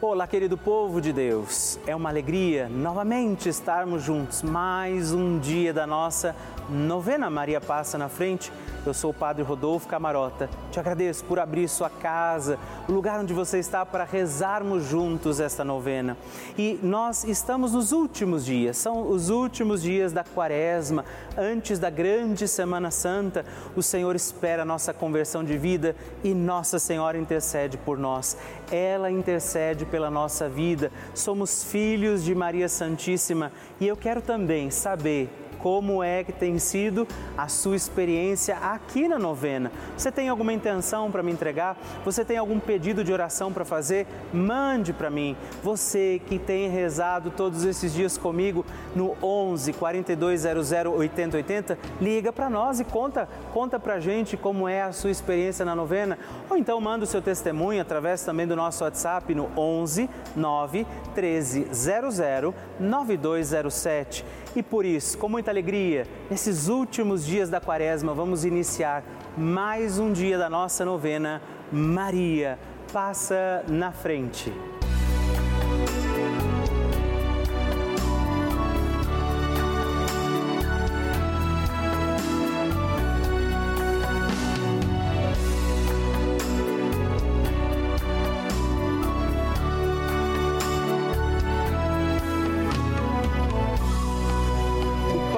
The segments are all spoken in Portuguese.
Olá, querido povo de Deus. É uma alegria novamente estarmos juntos. Mais um dia da nossa novena Maria Passa na Frente. Eu sou o Padre Rodolfo Camarota. Te agradeço por abrir sua casa, o lugar onde você está para rezarmos juntos esta novena. E nós estamos nos últimos dias, são os últimos dias da Quaresma, antes da grande Semana Santa. O Senhor espera a nossa conversão de vida e Nossa Senhora intercede por nós. Ela intercede pela nossa vida. Somos filhos de Maria Santíssima e eu quero também saber como é que tem sido a sua experiência aqui na novena. Você tem alguma intenção para me entregar? Você tem algum pedido de oração para fazer? Mande para mim. Você que tem rezado todos esses dias comigo no 11 4200 8080, liga para nós e conta, conta para gente como é a sua experiência na novena. Ou então manda o seu testemunho através também do nosso WhatsApp no 11 9 13 00 9207. E por isso, com muita alegria, nesses últimos dias da quaresma, vamos iniciar mais um dia da nossa novena. Maria, passa na frente.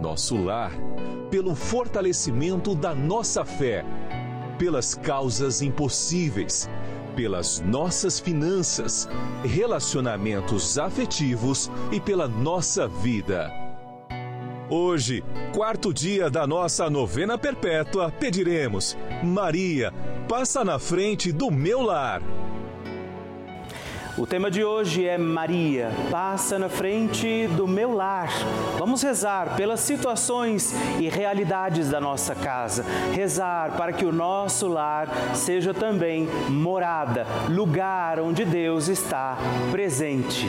nosso lar, pelo fortalecimento da nossa fé pelas causas impossíveis, pelas nossas finanças, relacionamentos afetivos e pela nossa vida. Hoje, quarto dia da nossa novena perpétua, pediremos: Maria, passa na frente do meu lar. O tema de hoje é Maria, passa na frente do meu lar. Vamos rezar pelas situações e realidades da nossa casa. Rezar para que o nosso lar seja também morada, lugar onde Deus está presente.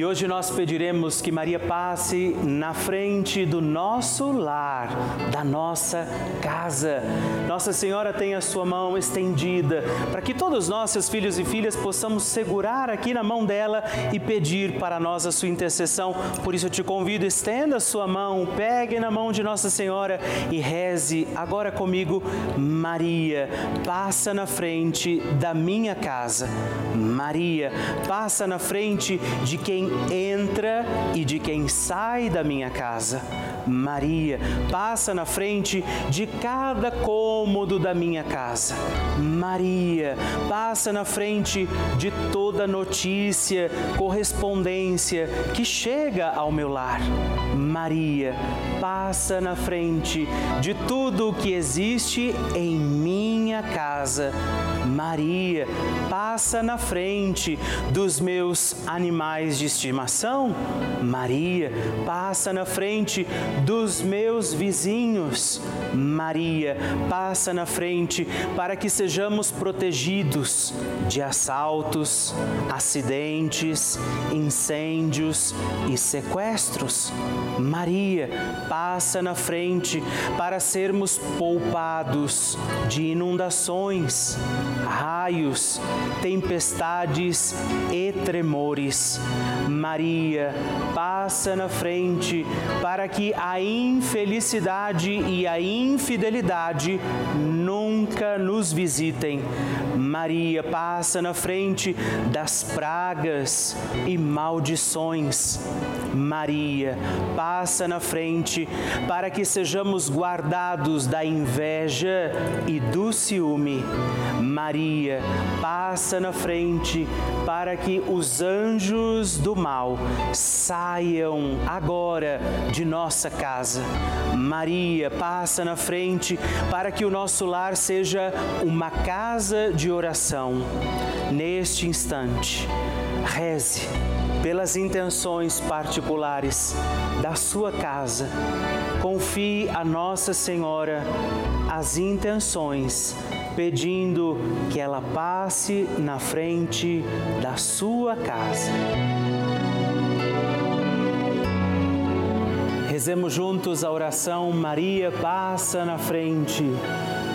E hoje nós pediremos que Maria passe na frente do nosso lar, da nossa casa. Nossa Senhora tem a sua mão estendida para que todos nós, seus filhos e filhas, possamos segurar aqui na mão dela e pedir para nós a sua intercessão. Por isso eu te convido, estenda a sua mão, pegue na mão de Nossa Senhora e reze agora comigo, Maria, passa na frente da minha casa. Maria, passa na frente de quem entra e de quem sai da minha casa. Maria, passa na frente de cada cômodo da minha casa. Maria, passa na frente de toda notícia, correspondência que chega ao meu lar. Maria, passa na frente de tudo o que existe em minha casa Maria, passa na frente dos meus animais de estimação. Maria, passa na frente dos meus vizinhos. Maria, passa na frente para que sejamos protegidos de assaltos, acidentes, incêndios e sequestros. Maria, passa na frente para sermos poupados de inundações, raios, tempestades e tremores. Maria passa na frente para que a infelicidade e a infidelidade nunca nos visitem. Maria passa na frente das pragas e maldições. Maria passa na frente para que sejamos guardados da inveja e do ciúme. Maria passa na frente para que os anjos do mal saiam agora de nossa casa. Maria passa na frente para que o nosso lar seja uma casa de oração. Neste instante, reze pelas intenções particulares da sua casa. Confie a Nossa Senhora as intenções, pedindo que ela passe na frente da sua casa. Rezemos juntos a oração Maria passa na frente.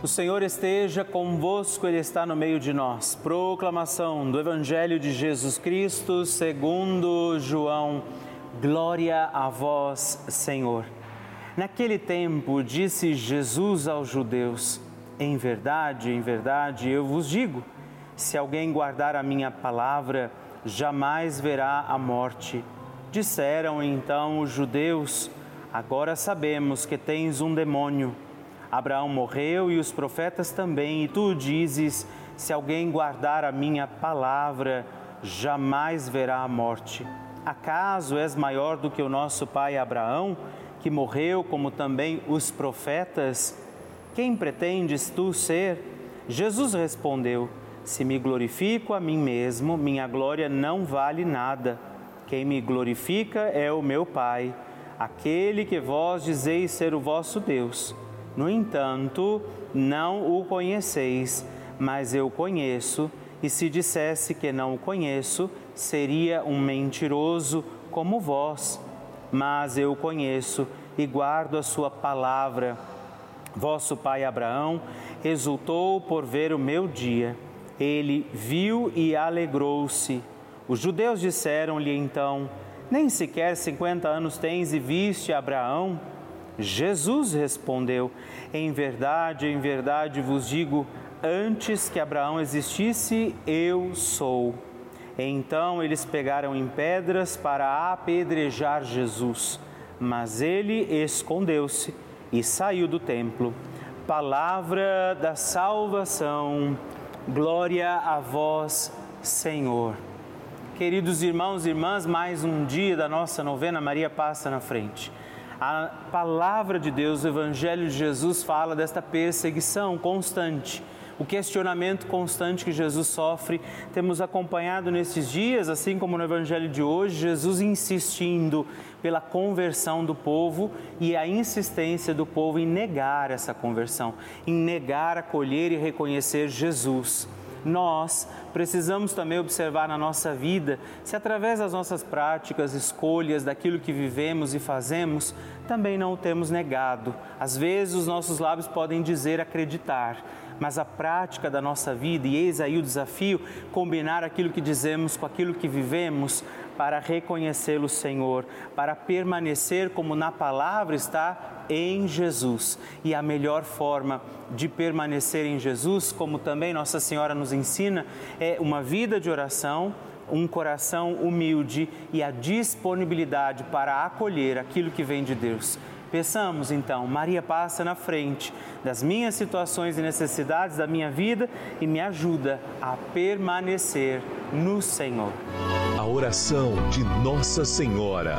O Senhor esteja convosco, Ele está no meio de nós. Proclamação do Evangelho de Jesus Cristo segundo João. Glória a vós, Senhor. Naquele tempo disse Jesus aos judeus: Em verdade, em verdade, eu vos digo: se alguém guardar a minha palavra, jamais verá a morte. Disseram então os judeus: Agora sabemos que tens um demônio. Abraão morreu e os profetas também, e tu dizes: se alguém guardar a minha palavra, jamais verá a morte. Acaso és maior do que o nosso pai Abraão, que morreu, como também os profetas? Quem pretendes tu ser? Jesus respondeu: Se me glorifico a mim mesmo, minha glória não vale nada. Quem me glorifica é o meu Pai, aquele que vós dizeis ser o vosso Deus. No entanto, não o conheceis, mas eu conheço, e se dissesse que não o conheço, seria um mentiroso como vós. Mas eu conheço e guardo a sua palavra. Vosso pai Abraão exultou por ver o meu dia. Ele viu e alegrou-se. Os judeus disseram-lhe então: Nem sequer cinquenta anos tens e viste Abraão? Jesus respondeu: Em verdade, em verdade vos digo, antes que Abraão existisse, eu sou. Então eles pegaram em pedras para apedrejar Jesus, mas ele escondeu-se e saiu do templo. Palavra da salvação, glória a vós, Senhor. Queridos irmãos e irmãs, mais um dia da nossa novena Maria passa na frente. A palavra de Deus, o Evangelho de Jesus fala desta perseguição constante o questionamento constante que Jesus sofre. Temos acompanhado nesses dias, assim como no Evangelho de hoje, Jesus insistindo pela conversão do povo e a insistência do povo em negar essa conversão, em negar, acolher e reconhecer Jesus nós precisamos também observar na nossa vida se, através das nossas práticas, escolhas, daquilo que vivemos e fazemos, também não o temos negado. Às vezes, os nossos lábios podem dizer acreditar, mas a prática da nossa vida, e eis aí o desafio, combinar aquilo que dizemos com aquilo que vivemos para reconhecê-lo, Senhor, para permanecer como na palavra está em Jesus. E a melhor forma de permanecer em Jesus, como também Nossa Senhora nos ensina, é uma vida de oração um coração humilde e a disponibilidade para acolher aquilo que vem de Deus. Peçamos então, Maria passa na frente das minhas situações e necessidades da minha vida e me ajuda a permanecer no Senhor. A oração de Nossa Senhora.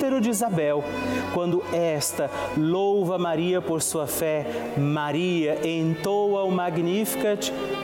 útero de Isabel. Quando esta louva Maria por sua fé, Maria entoa o Magnificat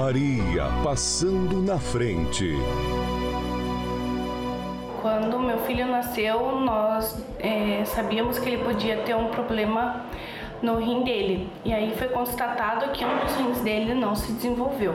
Maria passando na frente. Quando meu filho nasceu, nós é, sabíamos que ele podia ter um problema no rim dele. E aí foi constatado que um dos rins dele não se desenvolveu.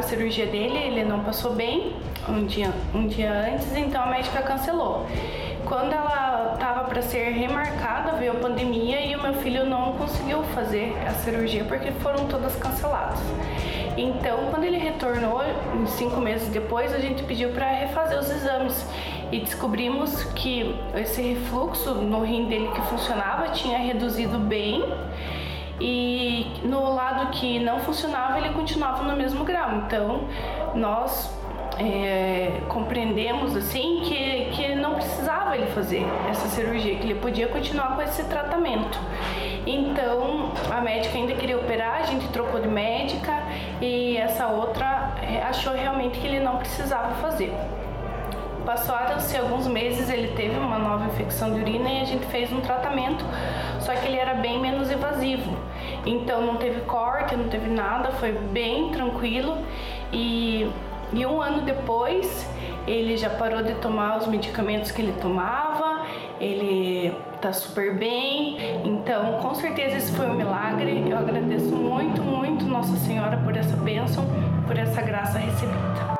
a cirurgia dele, ele não passou bem um dia, um dia antes, então a médica cancelou. Quando ela estava para ser remarcada, veio a pandemia e o meu filho não conseguiu fazer a cirurgia porque foram todas canceladas. Então, quando ele retornou, cinco meses depois, a gente pediu para refazer os exames e descobrimos que esse refluxo no rim dele que funcionava tinha reduzido bem e no lado que não funcionava ele continuava no mesmo grau. Então, nós é, compreendemos assim que, que não precisava ele fazer essa cirurgia, que ele podia continuar com esse tratamento. Então a médica ainda queria operar, a gente trocou de médica e essa outra é, achou realmente que ele não precisava fazer. Passaram-se alguns meses, ele teve uma nova infecção de urina e a gente fez um tratamento, só que ele era bem menos invasivo. Então não teve corte, não teve nada, foi bem tranquilo e e um ano depois, ele já parou de tomar os medicamentos que ele tomava, ele tá super bem. Então, com certeza esse foi um milagre. Eu agradeço muito, muito Nossa Senhora por essa bênção, por essa graça recebida.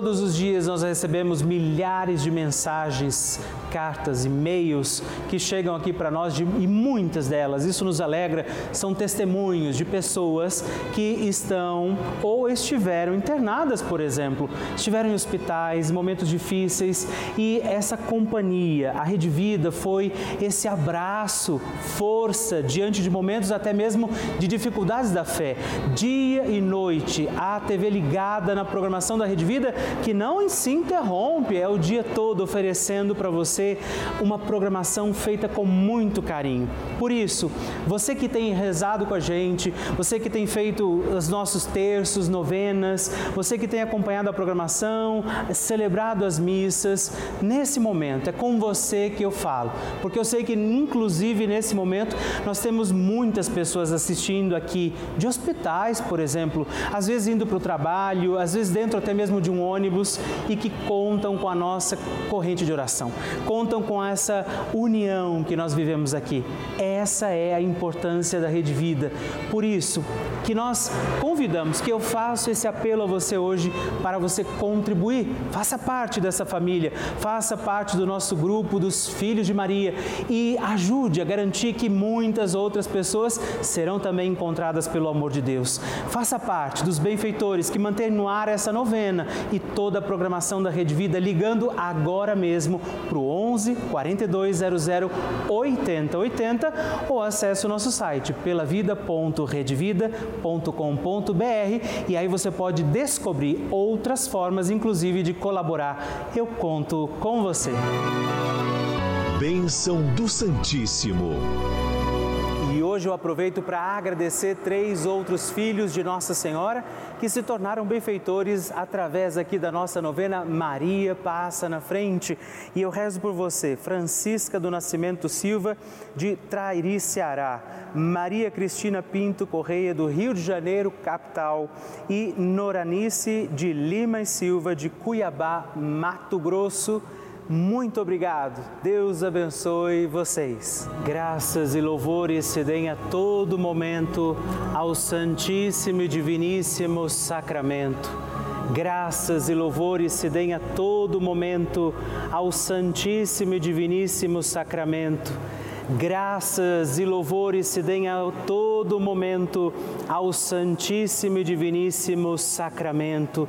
Todos os dias nós recebemos milhares de mensagens, cartas, e-mails que chegam aqui para nós de, e muitas delas, isso nos alegra, são testemunhos de pessoas que estão ou estiveram internadas, por exemplo, estiveram em hospitais, momentos difíceis e essa companhia, a Rede Vida foi esse abraço, força diante de momentos até mesmo de dificuldades da fé. Dia e noite, a TV ligada na programação da Rede Vida que não se interrompe, é o dia todo oferecendo para você uma programação feita com muito carinho. Por isso, você que tem rezado com a gente, você que tem feito os nossos terços, novenas, você que tem acompanhado a programação, celebrado as missas, nesse momento é com você que eu falo, porque eu sei que inclusive nesse momento nós temos muitas pessoas assistindo aqui de hospitais, por exemplo, às vezes indo para o trabalho, às vezes dentro até mesmo de um ônibus e que contam com a nossa corrente de oração, contam com essa união que nós vivemos aqui. Essa é a importância da Rede Vida. Por isso, que nós convidamos, que eu faço esse apelo a você hoje para você contribuir, faça parte dessa família, faça parte do nosso grupo dos Filhos de Maria e ajude a garantir que muitas outras pessoas serão também encontradas pelo amor de Deus. Faça parte dos benfeitores que mantêm no ar essa novena e toda a programação da Rede Vida ligando agora mesmo para o 11 4200 8080 ou acesse o nosso site pelavida.redvida.com.br e aí você pode descobrir outras formas, inclusive, de colaborar. Eu conto com você. Bênção do Santíssimo hoje eu aproveito para agradecer três outros filhos de Nossa Senhora que se tornaram benfeitores através aqui da nossa novena Maria Passa na Frente. E eu rezo por você, Francisca do Nascimento Silva, de Trairi, Ceará, Maria Cristina Pinto Correia, do Rio de Janeiro, capital, e Noranice de Lima e Silva, de Cuiabá, Mato Grosso, muito obrigado. Deus abençoe vocês. Graças e louvores se deem a todo momento ao Santíssimo e Diviníssimo Sacramento. Graças e louvores se deem a todo momento ao Santíssimo e Diviníssimo Sacramento. Graças e louvores se deem a todo momento ao Santíssimo e Diviníssimo Sacramento.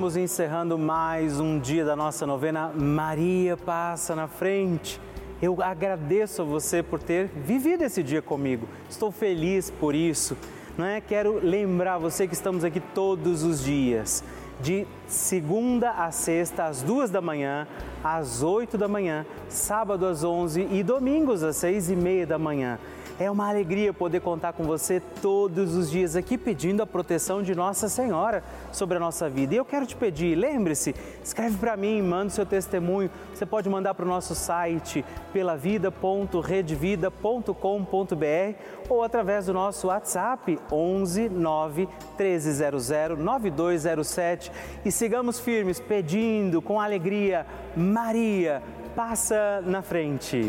Estamos encerrando mais um dia da nossa novena Maria Passa na Frente. Eu agradeço a você por ter vivido esse dia comigo. Estou feliz por isso. Não é? Quero lembrar você que estamos aqui todos os dias, de segunda a sexta, às duas da manhã, às oito da manhã, sábado às onze e domingos às seis e meia da manhã. É uma alegria poder contar com você todos os dias aqui pedindo a proteção de Nossa Senhora sobre a nossa vida. E eu quero te pedir, lembre-se, escreve para mim, manda o seu testemunho. Você pode mandar para o nosso site pelavida.redvida.com.br ou através do nosso WhatsApp 11 9 1300 9207 e sigamos firmes pedindo com alegria, Maria, passa na frente.